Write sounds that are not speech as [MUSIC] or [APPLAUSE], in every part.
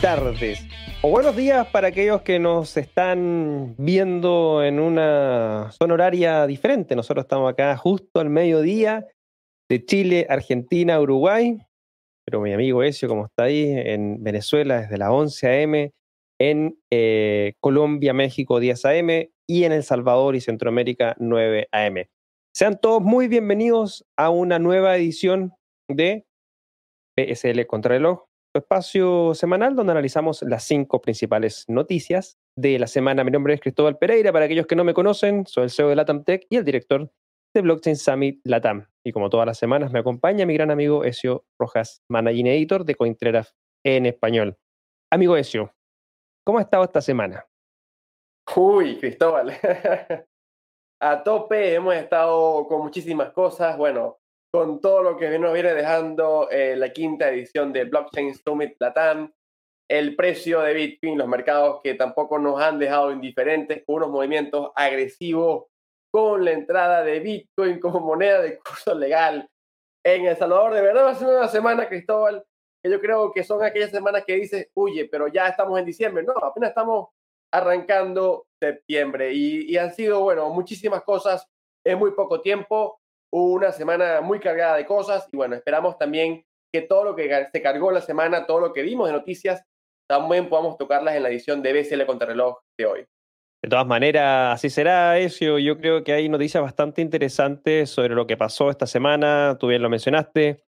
tardes o buenos días para aquellos que nos están viendo en una zona horaria diferente. Nosotros estamos acá justo al mediodía de Chile, Argentina, Uruguay. Pero mi amigo Ezio, como está ahí, en Venezuela desde las 11 a.m., en eh, Colombia, México, 10 a.m. y en El Salvador y Centroamérica, 9 a.m. Sean todos muy bienvenidos a una nueva edición de PSL Contrarreloj, espacio semanal donde analizamos las cinco principales noticias de la semana. Mi nombre es Cristóbal Pereira. Para aquellos que no me conocen, soy el CEO de Latam Tech y el director de Blockchain Summit Latam. Y como todas las semanas, me acompaña mi gran amigo Ezio Rojas, managing editor de Cointreras en español. Amigo Ezio, ¿cómo ha estado esta semana? Uy, Cristóbal. [LAUGHS] A tope, hemos estado con muchísimas cosas. Bueno, con todo lo que nos viene dejando eh, la quinta edición de Blockchain Summit Latam, el precio de Bitcoin, los mercados que tampoco nos han dejado indiferentes con unos movimientos agresivos con la entrada de Bitcoin como moneda de curso legal en El Salvador. De verdad va a una semana, Cristóbal, que yo creo que son aquellas semanas que dices, oye, pero ya estamos en diciembre. No, apenas estamos arrancando septiembre y, y han sido, bueno, muchísimas cosas en muy poco tiempo una semana muy cargada de cosas y bueno, esperamos también que todo lo que se cargó la semana, todo lo que vimos de noticias, también podamos tocarlas en la edición de BCL Contrarreloj de hoy. De todas maneras, así será, Ezio. Yo creo que hay noticias bastante interesantes sobre lo que pasó esta semana. Tú bien lo mencionaste.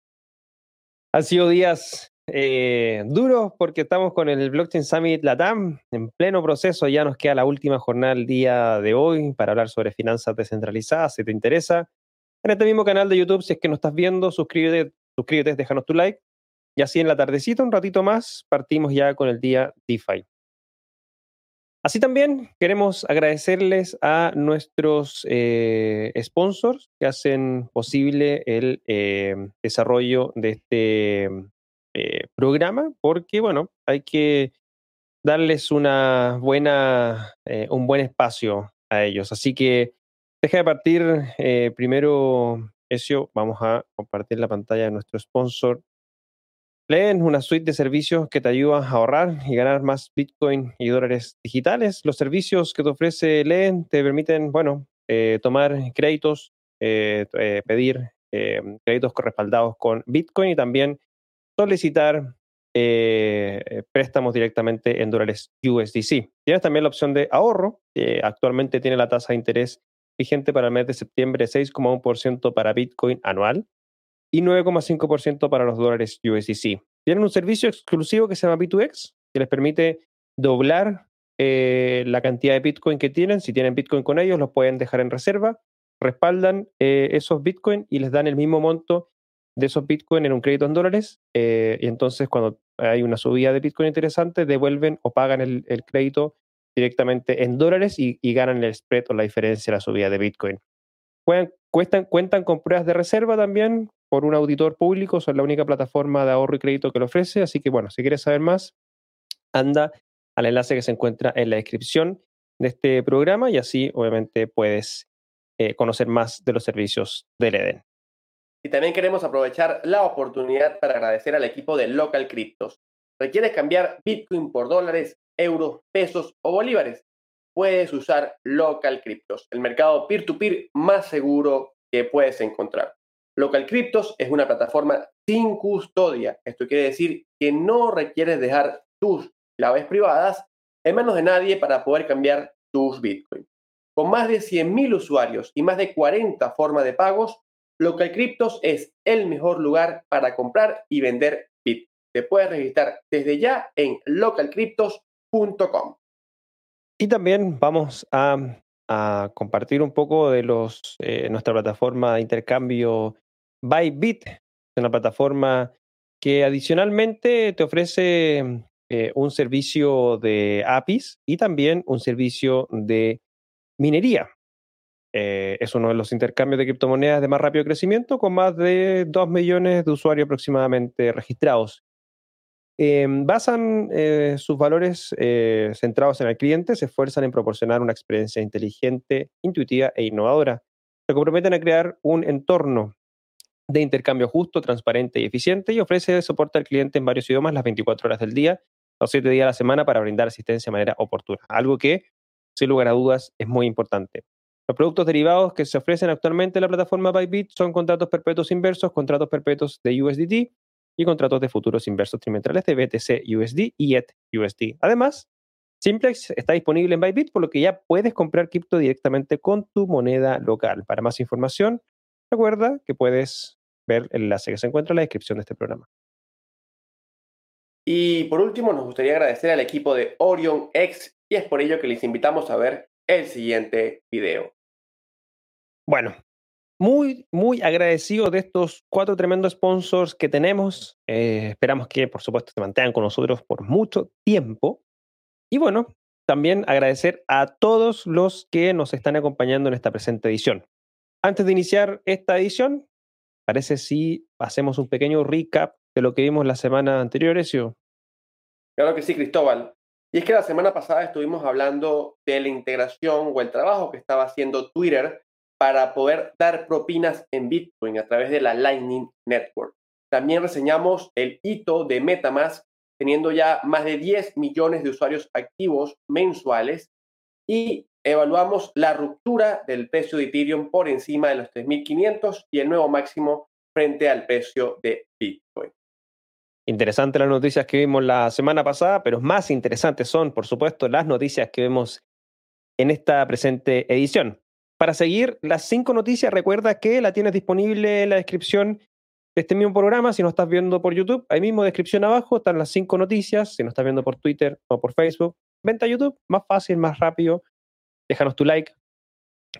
Han sido días eh, duros porque estamos con el Blockchain Summit Latam en pleno proceso. Ya nos queda la última jornada el día de hoy para hablar sobre finanzas descentralizadas, si te interesa en este mismo canal de YouTube. Si es que nos estás viendo, suscríbete, suscríbete, déjanos tu like. Y así en la tardecita, un ratito más, partimos ya con el día DeFi. Así también queremos agradecerles a nuestros eh, sponsors que hacen posible el eh, desarrollo de este eh, programa, porque bueno, hay que darles una buena, un buen espacio a ellos. Así que Deja de partir eh, primero, Ezio, vamos a compartir la pantalla de nuestro sponsor. Leen una suite de servicios que te ayudan a ahorrar y ganar más Bitcoin y dólares digitales. Los servicios que te ofrece Leen te permiten, bueno, eh, tomar créditos, eh, pedir créditos respaldados con Bitcoin y también solicitar préstamos directamente en dólares USDC. Tienes también la opción de ahorro, actualmente tiene la tasa de interés vigente para el mes de septiembre 6,1% para Bitcoin anual y 9,5% para los dólares USDC. Tienen un servicio exclusivo que se llama B2X, que les permite doblar eh, la cantidad de Bitcoin que tienen. Si tienen Bitcoin con ellos, los pueden dejar en reserva, respaldan eh, esos Bitcoin y les dan el mismo monto de esos Bitcoin en un crédito en dólares. Eh, y entonces, cuando hay una subida de Bitcoin interesante, devuelven o pagan el, el crédito directamente en dólares y, ganan el spread o la diferencia de la subida de Bitcoin. cuentan con pruebas de reserva también por un auditor público, son la única plataforma de ahorro y crédito que lo ofrece, así que bueno, si quieres saber más, anda al enlace que se encuentra en la descripción de este programa y así obviamente puedes eh, conocer más de los servicios del Eden. Y también queremos aprovechar la oportunidad para agradecer al equipo de Local Cryptos. ¿Requieres cambiar Bitcoin por dólares? Euros, pesos o bolívares. Puedes usar Local Cryptos, el mercado peer-to-peer más seguro que puedes encontrar. Local Cryptos es una plataforma sin custodia. Esto quiere decir que no requieres dejar tus claves privadas en manos de nadie para poder cambiar tus Bitcoin. Con más de 100.000 usuarios y más de 40 formas de pagos, Local Cryptos es el mejor lugar para comprar y vender Bitcoin. Te puedes registrar desde ya en localcryptos.com y también vamos a, compartir un poco de los, eh, nuestra plataforma de intercambio Bybit, una plataforma que adicionalmente te ofrece eh, un servicio de APIs y también un servicio de minería. Eh, es uno de los intercambios de criptomonedas de más rápido crecimiento, con más de 2 millones de usuarios aproximadamente registrados. Em, basan eh, sus valores eh, centrados en el cliente, se esfuerzan en proporcionar una experiencia inteligente, intuitiva e innovadora. Se comprometen a crear un entorno de intercambio justo, transparente y eficiente y ofrece soporte al cliente en varios idiomas las 24 horas del día, los 7 días a la semana para brindar asistencia de manera oportuna. Algo que, sin lugar a dudas, es muy importante. Los productos derivados que se ofrecen actualmente en la plataforma Bybit son contratos perpetuos inversos, contratos perpetuos de USDT y contratos de futuros inversos trimestrales de BTC USD y ETH USD. Además, Simplex está disponible en Bybit, por lo que ya puedes comprar cripto directamente con tu moneda local. Para más información, recuerda que puedes ver el enlace que se encuentra en la descripción de este programa. Y por último, nos gustaría agradecer al equipo de Orion X y es por ello que les invitamos a ver el siguiente video. Bueno, muy, muy agradecido de estos cuatro tremendos sponsors que tenemos. Eh, esperamos que, por supuesto, se mantengan con nosotros por mucho tiempo. Y bueno, también agradecer a todos los que nos están acompañando en esta presente edición. Antes de iniciar esta edición, parece si hacemos un pequeño recap de lo que vimos la semana anterior, Ezio. Claro que sí, Cristóbal. Y es que la semana pasada estuvimos hablando de la integración o el trabajo que estaba haciendo Twitter para poder dar propinas en Bitcoin a través de la Lightning Network. También reseñamos el hito de Metamask teniendo ya más de 10 millones de usuarios activos mensuales y evaluamos la ruptura del precio de Ethereum por encima de los 3.500 y el nuevo máximo frente al precio de Bitcoin. Interesante las noticias que vimos la semana pasada, pero más interesantes son, por supuesto, las noticias que vemos en esta presente edición. Para seguir las cinco noticias, recuerda que la tienes disponible en la descripción este mismo programa, si no estás viendo por YouTube, ahí mismo descripción abajo están las cinco noticias. Si no estás viendo por Twitter o por Facebook, vente a YouTube, más fácil, más rápido. Déjanos tu like,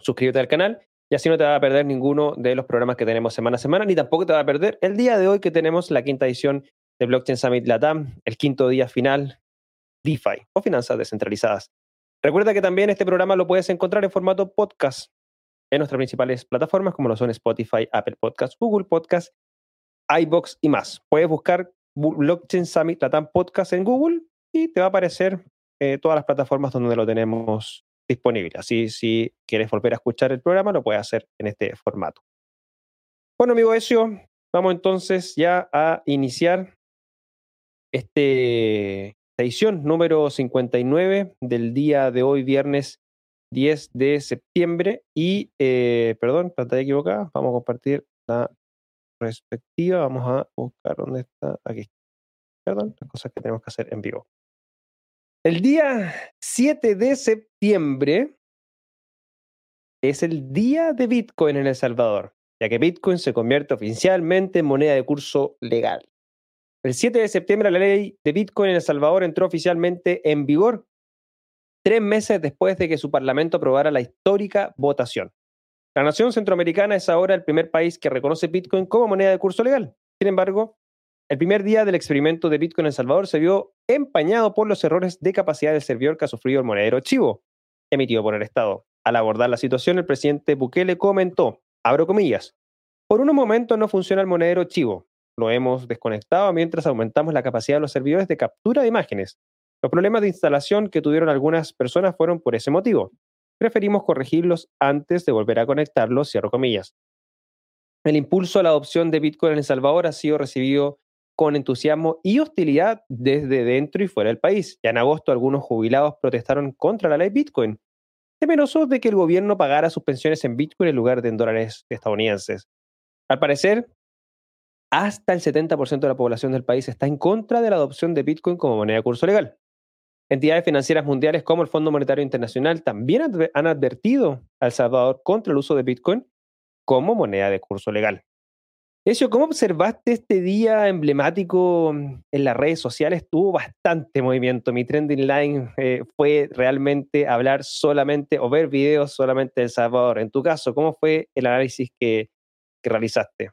suscríbete al canal y así no te va a perder ninguno de los programas que tenemos semana a semana, ni tampoco te va a perder el día de hoy que tenemos la quinta edición de Blockchain Summit Latam, el quinto día final, DeFi o finanzas descentralizadas. Recuerda que también este programa lo puedes encontrar en formato podcast en nuestras principales plataformas como lo son Spotify, Apple Podcasts, Google Podcasts iBox y más. Puedes buscar Blockchain Summit Latam Podcast en Google y te va a aparecer eh, todas las plataformas donde lo tenemos disponible. Así, si quieres volver a escuchar el programa, lo puedes hacer en este formato. Bueno, amigo Ezio, vamos entonces ya a iniciar este, edición número 59 del día de hoy, viernes 10 de septiembre. Y, eh, perdón, pantalla equivocada, vamos a compartir la respectiva, vamos a buscar dónde está aquí. Perdón, las cosas que tenemos que hacer en vivo. El día 7 de septiembre es el día de Bitcoin en El Salvador, ya que Bitcoin se convierte oficialmente en moneda de curso legal. El 7 de septiembre la ley de Bitcoin en El Salvador entró oficialmente en vigor, tres meses después de que su parlamento aprobara la histórica votación. La nación centroamericana es ahora el primer país que reconoce Bitcoin como moneda de curso legal. Sin embargo, el primer día del experimento de Bitcoin en El Salvador se vio empañado por los errores de capacidad del servidor que ha sufrido el monedero Chivo, emitido por el Estado. Al abordar la situación, el presidente Bukele comentó, abro comillas, por un momento no funciona el monedero Chivo. Lo hemos desconectado mientras aumentamos la capacidad de los servidores de captura de imágenes. Los problemas de instalación que tuvieron algunas personas fueron por ese motivo preferimos corregirlos antes de volver a conectarlos, cierro comillas. El impulso a la adopción de Bitcoin en El Salvador ha sido recibido con entusiasmo y hostilidad desde dentro y fuera del país. Ya en agosto algunos jubilados protestaron contra la ley Bitcoin, temerosos de que el gobierno pagara sus pensiones en Bitcoin en lugar de en dólares estadounidenses. Al parecer, hasta el 70% de la población del país está en contra de la adopción de Bitcoin como moneda de curso legal. Entidades financieras mundiales como el Fondo Monetario Internacional también han advertido a El Salvador contra el uso de Bitcoin como moneda de curso legal. Eso, ¿cómo observaste este día emblemático en las redes sociales? Tuvo bastante movimiento. Mi trending line eh, fue realmente hablar solamente o ver videos solamente de El Salvador. En tu caso, ¿cómo fue el análisis que, realizaste?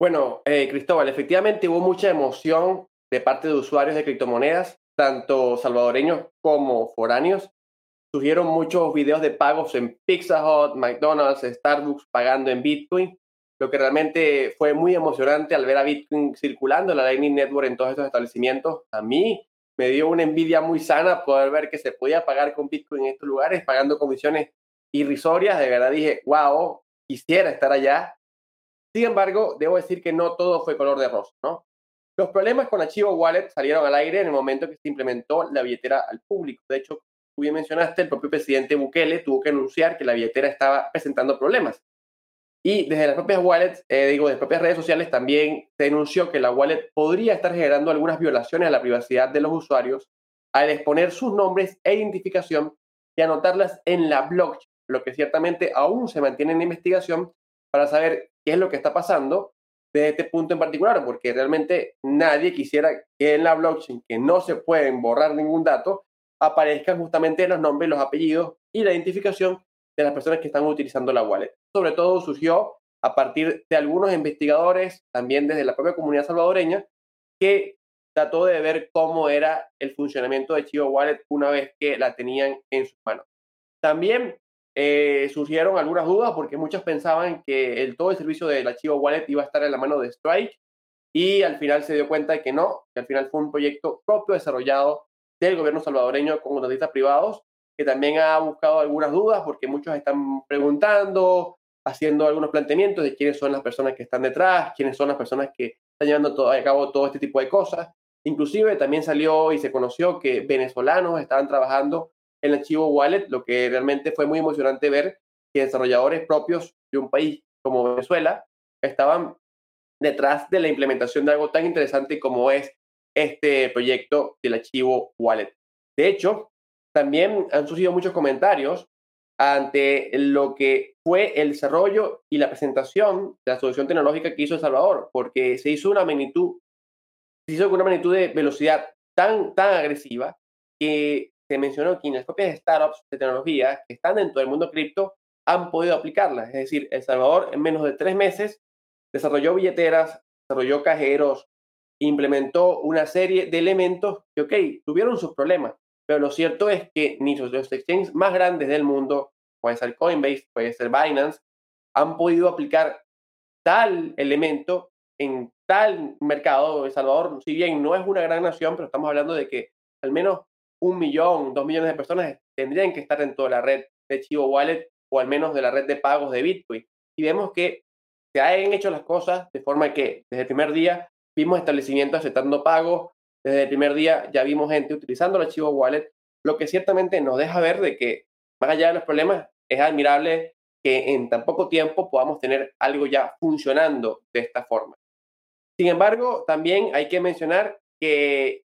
Bueno, eh, Cristóbal, efectivamente hubo mucha emoción de parte de usuarios de criptomonedas tanto salvadoreños como foráneos, surgieron muchos videos de pagos en Pizza Hut, McDonald's, Starbucks pagando en Bitcoin, lo que realmente fue muy emocionante al ver a Bitcoin circulando en la Lightning Network en todos estos establecimientos. A mí me dio una envidia muy sana poder ver que se podía pagar con Bitcoin en estos lugares, pagando comisiones irrisorias. De verdad dije, wow, quisiera estar allá. Sin embargo, debo decir que no todo fue color de rosa. Los problemas con Archivo Wallet salieron al aire en el momento que se implementó la billetera al público. De hecho, tú bien mencionaste, el propio presidente Bukele tuvo que anunciar que la billetera estaba presentando problemas. Y desde las propias wallets, eh, digo, de las propias redes sociales también se denunció que la wallet podría estar generando algunas violaciones a la privacidad de los usuarios al exponer sus nombres e identificación y anotarlas en la blockchain, lo que ciertamente aún se mantiene en investigación para saber qué es lo que está pasando desde este punto en particular, porque realmente nadie quisiera que en la blockchain, que no se pueden borrar ningún dato, aparezcan justamente los nombres, los apellidos y la identificación de las personas que están utilizando la wallet. Sobre todo surgió a partir de algunos investigadores, también desde la propia comunidad salvadoreña, que trató de ver cómo era el funcionamiento de Chivo Wallet una vez que la tenían en sus manos. También eh, surgieron algunas dudas porque muchos pensaban que el, todo el servicio del archivo Wallet iba a estar en la mano de Strike y al final se dio cuenta de que no, que al final fue un proyecto propio desarrollado del gobierno salvadoreño con contratistas privados, que también ha buscado algunas dudas porque muchos están preguntando, haciendo algunos planteamientos de quiénes son las personas que están detrás, quiénes son las personas que están llevando todo, a cabo todo este tipo de cosas. Inclusive también salió y se conoció que venezolanos estaban trabajando el archivo Wallet, lo que realmente fue muy emocionante ver que desarrolladores propios de un país como Venezuela estaban detrás de la implementación de algo tan interesante como es este proyecto del archivo Wallet. De hecho, también han surgido muchos comentarios ante lo que fue el desarrollo y la presentación de la solución tecnológica que hizo El Salvador, porque se hizo una magnitud, se hizo con una magnitud de velocidad tan, tan agresiva que se mencionó que las propias startups de tecnología que están dentro del mundo cripto han podido aplicarla. Es decir, El Salvador en menos de tres meses desarrolló billeteras, desarrolló cajeros, implementó una serie de elementos que, ok, tuvieron sus problemas, pero lo cierto es que ni los exchanges más grandes del mundo, puede ser Coinbase, puede ser Binance, han podido aplicar tal elemento en tal mercado. El Salvador, si bien no es una gran nación, pero estamos hablando de que al menos un millón, dos millones de personas tendrían que estar en toda la red de Chivo Wallet o al menos de la red de pagos de Bitcoin. Y vemos que se han hecho las cosas de forma que desde el primer día vimos establecimientos aceptando pagos, desde el primer día ya vimos gente utilizando el archivo wallet, lo que ciertamente nos deja ver de que más allá de los problemas es admirable que en tan poco tiempo podamos tener algo ya funcionando de esta forma. Sin embargo, también hay que mencionar que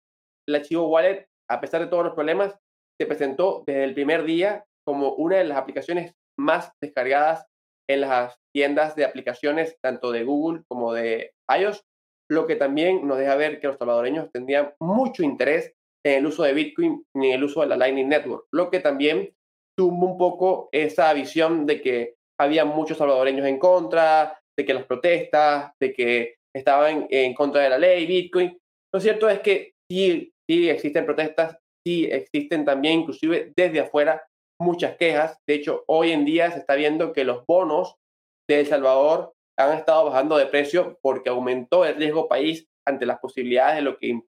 el archivo wallet a pesar de todos los problemas, se presentó desde el primer día como una de las aplicaciones más descargadas en las tiendas de aplicaciones tanto de Google como de iOS, lo que también nos deja ver que los salvadoreños tendrían mucho interés en el uso de Bitcoin y en el uso de la Lightning Network, lo que también tuvo un poco esa visión de que había muchos salvadoreños en contra, de que las protestas, de que estaban en contra de la ley Bitcoin. Lo cierto es que sí sí existen protestas, sí existen también inclusive desde afuera muchas quejas. De hecho, hoy en día se está viendo que los bonos de El Salvador han estado bajando de precio porque aumentó el riesgo país ante las posibilidades de lo que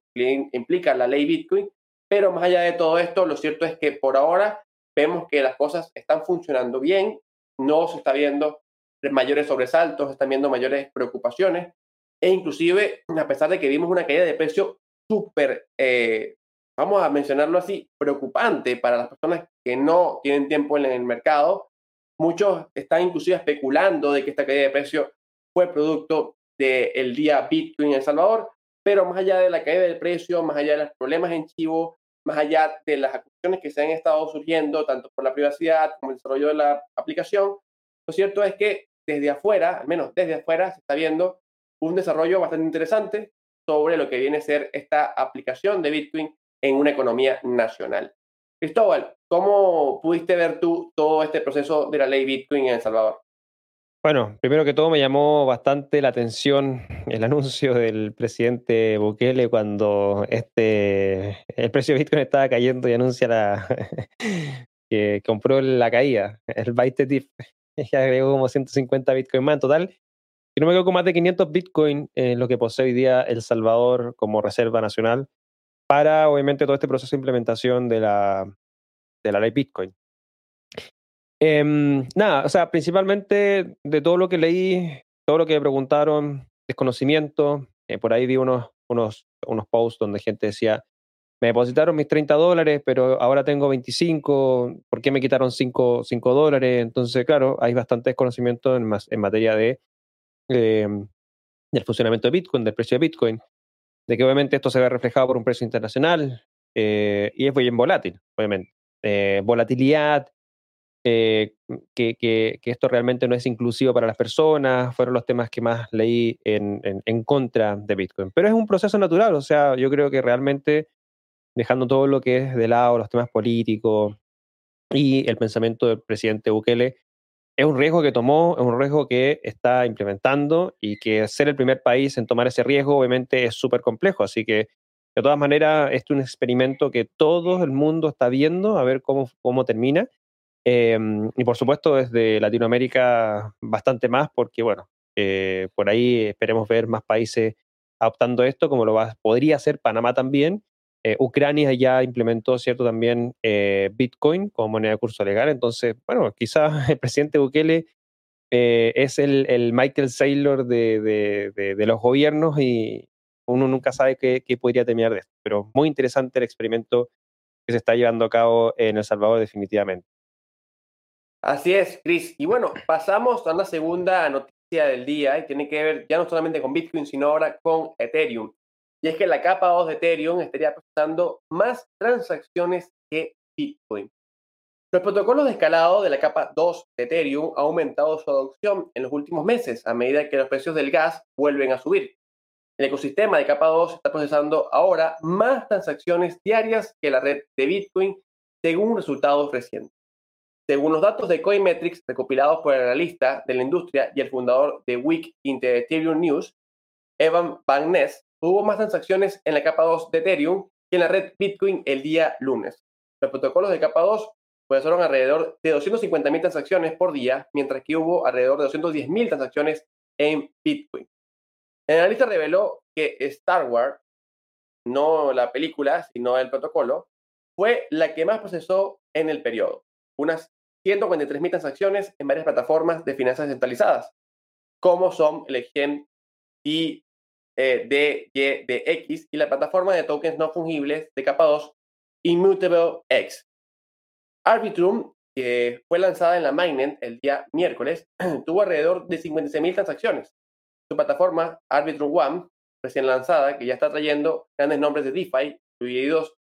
implica la ley Bitcoin. Pero más allá de todo esto, lo cierto es que por ahora vemos que las cosas están funcionando bien, no se está viendo mayores sobresaltos, están viendo mayores preocupaciones e inclusive a pesar de que vimos una caída de precio súper, eh, vamos a mencionarlo así, preocupante para las personas que no tienen tiempo en el mercado. Muchos están inclusive especulando de que esta caída de precio fue producto del día Bitcoin en El Salvador, pero más allá de la caída del precio, más allá de los problemas en Chivo, más allá de las acusaciones que se han estado surgiendo, tanto por la privacidad como el desarrollo de la aplicación, lo cierto es que desde afuera, al menos desde afuera, se está viendo un desarrollo bastante interesante sobre lo que viene a ser esta aplicación de Bitcoin en una economía nacional. Cristóbal, ¿cómo pudiste ver tú todo este proceso de la ley Bitcoin en El Salvador? Bueno, primero que todo me llamó bastante la atención el anuncio del presidente Bukele cuando este el precio de Bitcoin estaba cayendo y anuncia la, [LAUGHS] que compró la caída, el Byte Tip, [LAUGHS] y agregó como 150 Bitcoin más en total si no me equivoco, más de 500 Bitcoin en lo que posee hoy día El Salvador como reserva nacional para, obviamente, todo este proceso de implementación de la, de la ley Bitcoin. Em, nada, o sea, principalmente de todo lo que leí, todo lo que me preguntaron, desconocimiento. Eh, por ahí vi unos, unos, unos posts donde gente decía, me depositaron mis 30 dólares, pero ahora tengo 25, ¿por qué me quitaron 5, 5 dólares? Entonces, claro, hay bastante desconocimiento en, en materia de, eh, del funcionamiento de Bitcoin, del precio de Bitcoin, de que obviamente esto se ve reflejado por un precio internacional eh, y es bien volátil, obviamente. Eh, volatilidad, que, que, esto realmente no es inclusivo para las personas, fueron los temas que más leí en, en, en contra de Bitcoin. Pero es un proceso natural, o sea, yo creo que realmente dejando todo lo que es de lado, los temas políticos y el pensamiento del presidente Bukele, es un riesgo que tomó, es un riesgo que está implementando y que ser el primer país en tomar ese riesgo obviamente es súper complejo. Así que, de todas maneras, este es un experimento que todo el mundo está viendo, a ver cómo, cómo termina. Em, y por supuesto, desde Latinoamérica bastante más, porque bueno, eh, por ahí esperemos ver más países adoptando esto, como lo va, podría hacer Panamá también, eh, Ucrania ya implementó, ¿cierto?, también eh, Bitcoin como moneda de curso legal. Entonces, bueno, quizás [LAUGHS] el presidente Bukele eh, es el, el, Michael Saylor de, los gobiernos y uno nunca sabe qué, podría terminar de esto. Pero muy interesante el experimento que se está llevando a cabo en El Salvador definitivamente. Así es, Chris. Y bueno, pasamos a una segunda noticia del día y tiene que ver ya no solamente con Bitcoin, sino ahora con Ethereum y es que la capa 2 de Ethereum estaría procesando más transacciones que Bitcoin. Los protocolos de escalado de la capa 2 de Ethereum han aumentado su adopción en los últimos meses a medida que los precios del gas vuelven a subir. El ecosistema de capa 2 está procesando ahora más transacciones diarias que la red de Bitcoin, según resultados recientes. Según los datos de Coinmetrics recopilados por el analista de la industria y el fundador de Week Inter Ethereum News, Evan Van Ness, hubo más transacciones en la capa 2 de Ethereum que en la red Bitcoin el día lunes. Los protocolos de capa 2 fueron alrededor de 250.000 transacciones por día, mientras que hubo alrededor de 210.000 transacciones en Bitcoin. El analista reveló que Star Wars, no la película, sino el protocolo, fue la que más procesó en el periodo, unas 143.000 transacciones en varias plataformas de finanzas centralizadas, como son el Exchange y eh, de, y, de X y la plataforma de tokens no fungibles de capa 2 Immutable X. Arbitrum, que fue lanzada en la Mainnet el día miércoles, [CLEARS THROAT] tuvo alrededor de 56.000 transacciones. Su plataforma Arbitrum One, recién lanzada, que ya está trayendo grandes nombres de DeFi, incluidos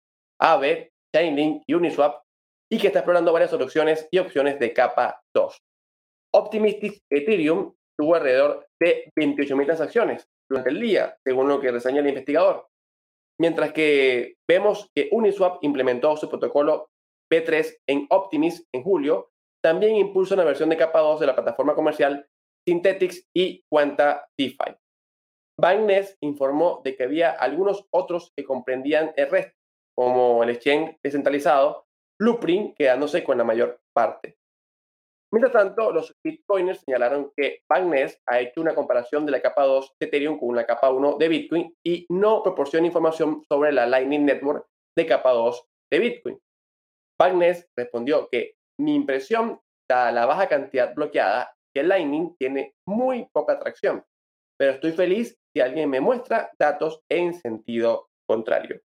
Aave, Chainlink y Uniswap, y que está explorando varias soluciones y opciones de capa 2. Optimistic Ethereum tuvo alrededor de 28.000 transacciones, durante el día, según lo que reseña el investigador. Mientras que vemos que Uniswap implementó su protocolo B3 en Optimis en julio, también impulsa una versión de capa 2 de la plataforma comercial Synthetics y Quanta DeFi. Binance informó de que había algunos otros que comprendían el resto, como el exchange descentralizado, Blueprint quedándose con la mayor parte. Mientras tanto, los bitcoiners señalaron que Bankness ha hecho una comparación de la capa 2 de Ethereum con la capa 1 de Bitcoin y no proporciona información sobre la Lightning Network de capa 2 de Bitcoin. Bankness respondió que mi impresión, dada la baja cantidad bloqueada, que Lightning tiene muy poca atracción, pero estoy feliz si alguien me muestra datos en sentido contrario.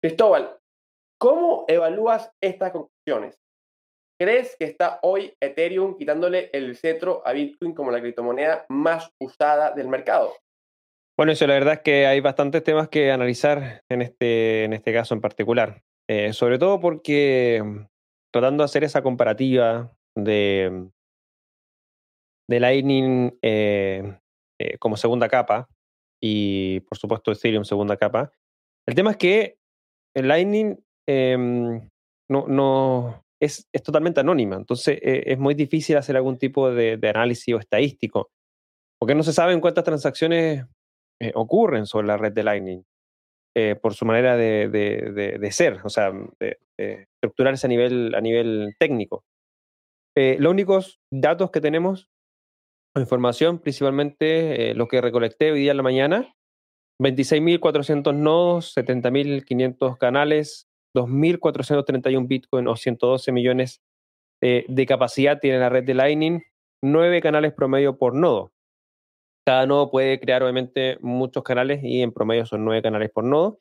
Cristóbal, ¿cómo evalúas estas conclusiones? ¿Crees que está hoy Ethereum quitándole el cetro a Bitcoin como la criptomoneda más usada del mercado? Bueno, eso la verdad es que hay bastantes temas que analizar en este, en este caso en particular. Eh, sobre todo porque mm, tratando de hacer esa comparativa de, mm, de Lightning eh, eh, como segunda capa y por supuesto Ethereum segunda capa, el tema es que el Lightning no, no, es, totalmente anónima. Entonces eh, es muy difícil hacer algún tipo de, análisis o estadístico, porque no se sabe cuántas transacciones eh, ocurren sobre la red de Lightning eh, por su manera de, ser, o sea, de, estructurarse a nivel, a nivel técnico. los únicos datos que tenemos, información, principalmente lo que recolecté hoy día en la mañana, 26.400 nodos, 70.500 canales, 2.431 Bitcoin o 112 millones de capacidad tiene la red de Lightning, 9 canales promedio por nodo. Cada nodo puede crear obviamente muchos canales y en promedio son nueve canales por nodo.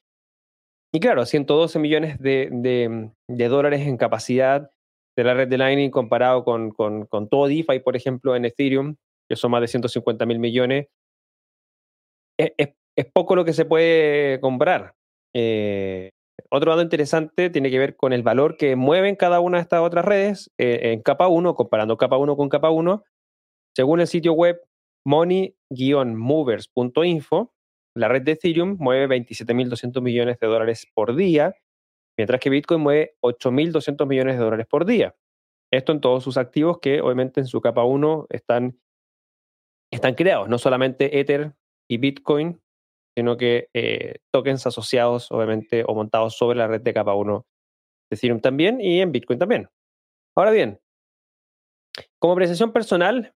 Y claro, 112 millones de, dólares en capacidad de la red de Lightning comparado con, todo DeFi, por ejemplo, en Ethereum, que son más de 150 mil millones, es, poco lo que se puede comprar. Eh, otro dato interesante tiene que ver con el valor que mueven cada una de estas otras redes eh, en capa 1, comparando capa 1 con capa 1. Según el sitio web money-movers.info, la red de Ethereum mueve 27.200 millones de dólares por día, mientras que Bitcoin mueve 8.200 millones de dólares por día. Esto en todos sus activos que obviamente en su capa 1 están, están creados, no solamente Ether y Bitcoin, sino que eh, tokens asociados, obviamente, o montados sobre la red de capa 1 de Ethereum también y en Bitcoin también. Ahora bien, como apreciación personal,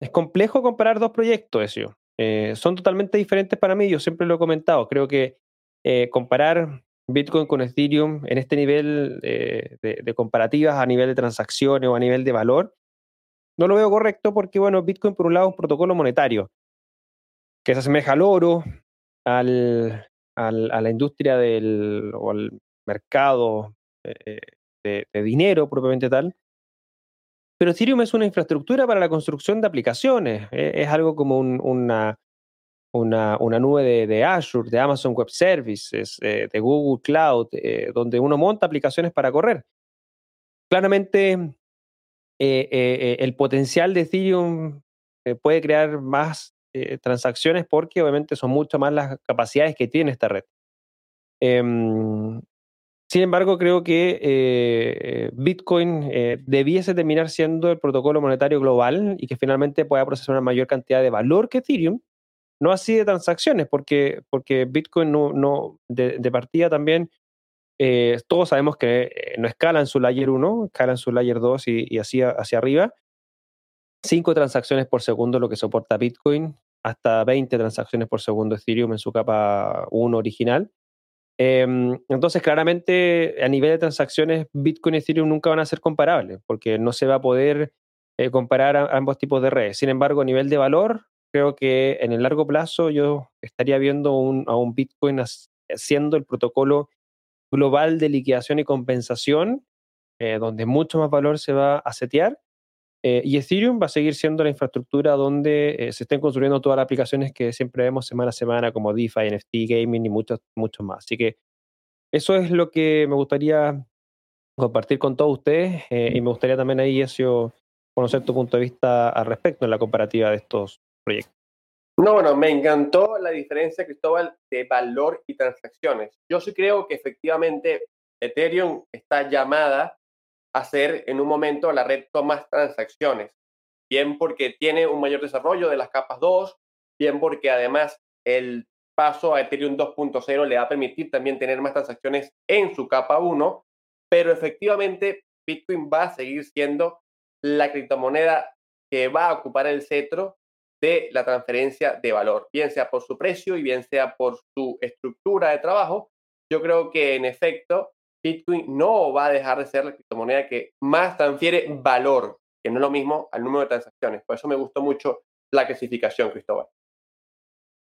es complejo comparar dos proyectos, eso. Eh, son totalmente diferentes para mí, yo siempre lo he comentado. Creo que eh, comparar Bitcoin con Ethereum en este nivel de, de, comparativas a nivel de transacciones o a nivel de valor, no lo veo correcto porque, bueno, Bitcoin por un lado es un protocolo monetario que se asemeja al oro, al, a la industria del, o al mercado eh, de, dinero propiamente tal. Pero Ethereum es una infraestructura para la construcción de aplicaciones. Eh, es algo como una, una, una, nube de, Azure, de Amazon Web Services, eh, de Google Cloud, donde uno monta aplicaciones para correr. Claramente, el potencial de Ethereum puede crear más eh, transacciones porque obviamente son mucho más las capacidades que tiene esta red. Em, sin embargo, creo que eh, Bitcoin eh, debiese terminar siendo el protocolo monetario global y que finalmente pueda procesar una mayor cantidad de valor que Ethereum, no así de transacciones, porque, porque Bitcoin no, no de, partida también, todos sabemos que no escala en su layer 1, escala en su layer 2 y, y así hacia arriba, 5 transacciones por segundo lo que soporta Bitcoin, hasta 20 transacciones por segundo Ethereum en su capa 1 original. Em, entonces, claramente, a nivel de transacciones, Bitcoin y Ethereum nunca van a ser comparables, porque no se va a poder eh, comparar ambos tipos de redes. Sin embargo, a nivel de valor, creo que en el largo plazo yo estaría viendo a un Bitcoin siendo el protocolo global de liquidación y compensación, eh, donde mucho más valor se va a setear eh, y Ethereum va a seguir siendo la infraestructura donde eh, se estén construyendo todas las aplicaciones que siempre vemos semana a semana, como DeFi, NFT, gaming y muchos, muchos más. Así que eso es lo que me gustaría compartir con todos ustedes eh, y me gustaría también ahí, Ezio, conocer tu punto de vista al respecto en la comparativa de estos proyectos. No, bueno, me encantó la diferencia, Cristóbal, de valor y transacciones. Yo sí creo que efectivamente Ethereum está llamada hacer en un momento la red más transacciones, bien porque tiene un mayor desarrollo de las capas 2, bien porque además el paso a Ethereum 2.0 le va a permitir también tener más transacciones en su capa 1, pero efectivamente Bitcoin va a seguir siendo la criptomoneda que va a ocupar el cetro de la transferencia de valor, bien sea por su precio y bien sea por su estructura de trabajo. Yo creo que en efecto Bitcoin no va a dejar de ser la criptomoneda que más transfiere valor, que no es lo mismo al número de transacciones. Por eso me gustó mucho la clasificación, Cristóbal.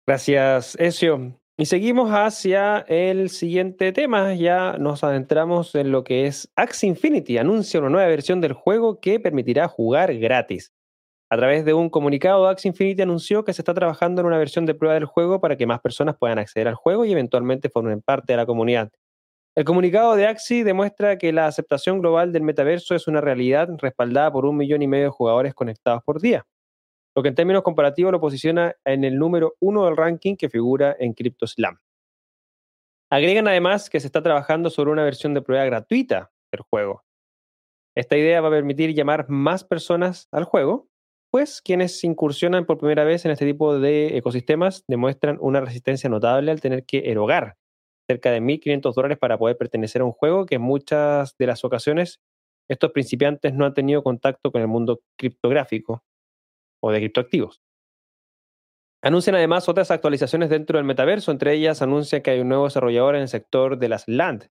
Gracias, Ezio. Y seguimos hacia el siguiente tema. Ya nos adentramos en lo que es Axie Infinity. Anuncia una nueva versión del juego que permitirá jugar gratis. A través de un comunicado, Axie Infinity anunció que se está trabajando en una versión de prueba del juego para que más personas puedan acceder al juego y eventualmente formen parte de la comunidad. El comunicado de Axi demuestra que la aceptación global del metaverso es una realidad respaldada por un millón y medio de jugadores conectados por día, lo que en términos comparativos lo posiciona en el número uno del ranking que figura en CryptoSlam. Agregan además que se está trabajando sobre una versión de prueba gratuita del juego. Esta idea va a permitir llamar más personas al juego, pues quienes incursionan por primera vez en este tipo de ecosistemas demuestran una resistencia notable al tener que erogar cerca de 1.500 dólares para poder pertenecer a un juego que en muchas de las ocasiones estos principiantes no han tenido contacto con el mundo criptográfico o de criptoactivos. Anuncian además otras actualizaciones dentro del metaverso, entre ellas anuncia que hay un nuevo desarrollador en el sector de las LAND,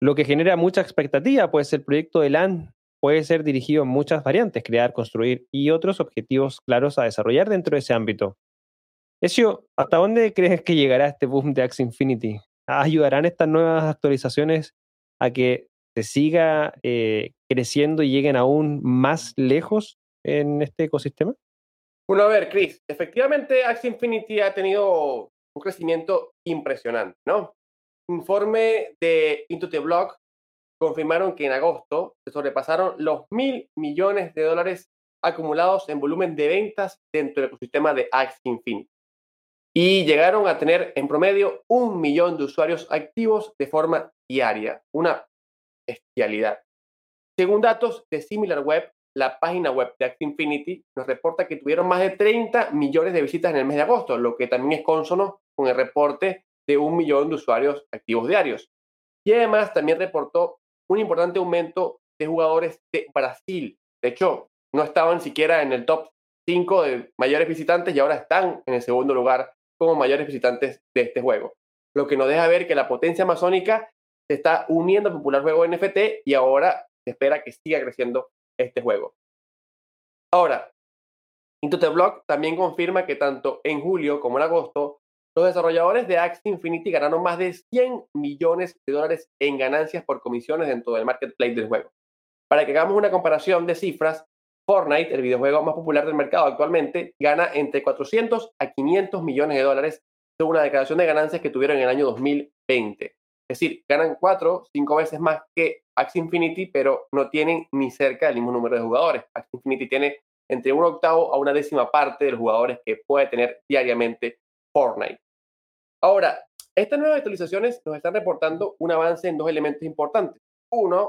lo que genera mucha expectativa, pues el proyecto de LAND puede ser dirigido en muchas variantes, crear, construir y otros objetivos claros a desarrollar dentro de ese ámbito. Ezio, ¿hasta dónde crees que llegará este boom de Axie Infinity? ¿Ayudarán estas nuevas actualizaciones a que se siga eh, creciendo y lleguen aún más lejos en este ecosistema? Bueno, a ver, Chris, efectivamente Axie Infinity ha tenido un crecimiento impresionante, ¿no? Informe de Into the confirmaron que en agosto se sobrepasaron los mil millones de dólares acumulados en volumen de ventas dentro del ecosistema de Axie Infinity. Y llegaron a tener en promedio un millón de usuarios activos de forma diaria. Una bestialidad. Según datos de SimilarWeb, la página web de Axie Infinity nos reporta que tuvieron más de 30 millones de visitas en el mes de agosto, lo que también es consono con el reporte de un millón de usuarios activos diarios. Y además también reportó un importante aumento de jugadores de Brasil. De hecho, no estaban siquiera en el top 5 de mayores visitantes y ahora están en el segundo lugar como mayores visitantes de este juego. Lo que nos deja ver que la potencia amazónica se está uniendo al popular juego NFT y ahora se espera que siga creciendo este juego. Ahora, Into también confirma que tanto en julio como en agosto, los desarrolladores de Axie Infinity ganaron más de 100 millones de dólares en ganancias por comisiones dentro del marketplace del juego. Para que hagamos una comparación de cifras, Fortnite, el videojuego más popular del mercado actualmente, gana entre 400 a 500 millones de dólares según una declaración de ganancias que tuvieron en el año 2020. Es decir, ganan cuatro, cinco veces más que Axie Infinity, pero no tienen ni cerca el mismo número de jugadores. Axie Infinity tiene entre un octavo a una décima parte de los jugadores que puede tener diariamente Fortnite. Ahora, estas nuevas actualizaciones nos están reportando un avance en dos elementos importantes. Uno,